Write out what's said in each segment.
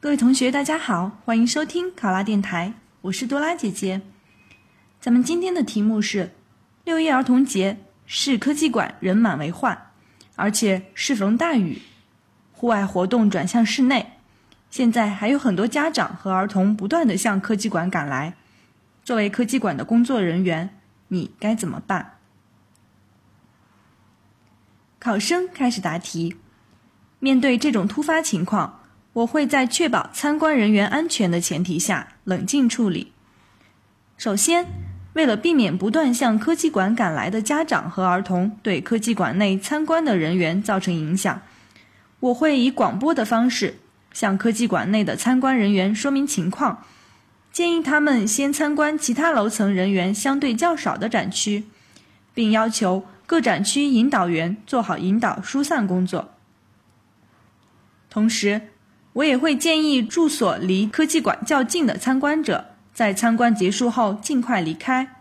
各位同学，大家好，欢迎收听考拉电台，我是多拉姐姐。咱们今天的题目是：六一儿童节，市科技馆人满为患，而且适逢大雨，户外活动转向室内。现在还有很多家长和儿童不断的向科技馆赶来。作为科技馆的工作人员，你该怎么办？考生开始答题。面对这种突发情况。我会在确保参观人员安全的前提下冷静处理。首先，为了避免不断向科技馆赶来的家长和儿童对科技馆内参观的人员造成影响，我会以广播的方式向科技馆内的参观人员说明情况，建议他们先参观其他楼层人员相对较少的展区，并要求各展区引导员做好引导疏散工作。同时，我也会建议住所离科技馆较近的参观者，在参观结束后尽快离开，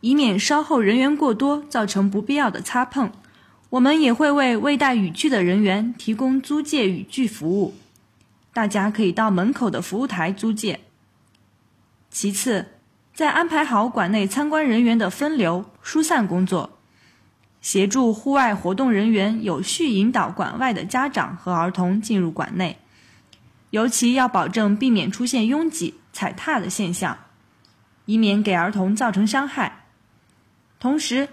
以免稍后人员过多造成不必要的擦碰。我们也会为未带雨具的人员提供租借雨具服务，大家可以到门口的服务台租借。其次，在安排好馆内参观人员的分流疏散工作，协助户外活动人员有序引导馆外的家长和儿童进入馆内。尤其要保证避免出现拥挤、踩踏的现象，以免给儿童造成伤害。同时，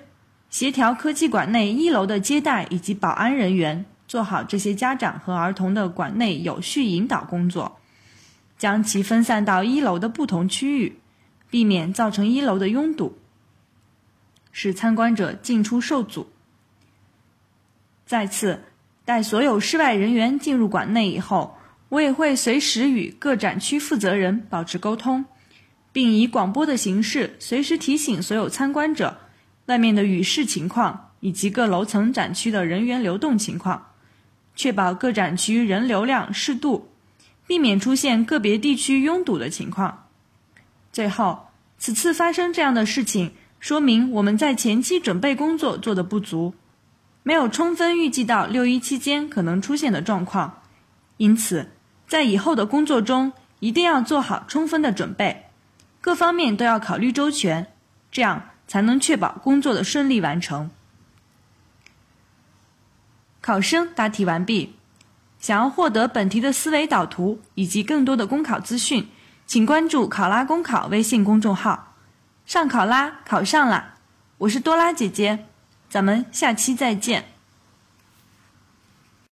协调科技馆内一楼的接待以及保安人员，做好这些家长和儿童的馆内有序引导工作，将其分散到一楼的不同区域，避免造成一楼的拥堵，使参观者进出受阻。再次，待所有室外人员进入馆内以后。我也会随时与各展区负责人保持沟通，并以广播的形式随时提醒所有参观者外面的雨势情况以及各楼层展区的人员流动情况，确保各展区人流量适度，避免出现个别地区拥堵的情况。最后，此次发生这样的事情，说明我们在前期准备工作做得不足，没有充分预计到六一期间可能出现的状况，因此。在以后的工作中，一定要做好充分的准备，各方面都要考虑周全，这样才能确保工作的顺利完成。考生答题完毕。想要获得本题的思维导图以及更多的公考资讯，请关注“考拉公考”微信公众号。上考拉，考上啦！我是多拉姐姐，咱们下期再见。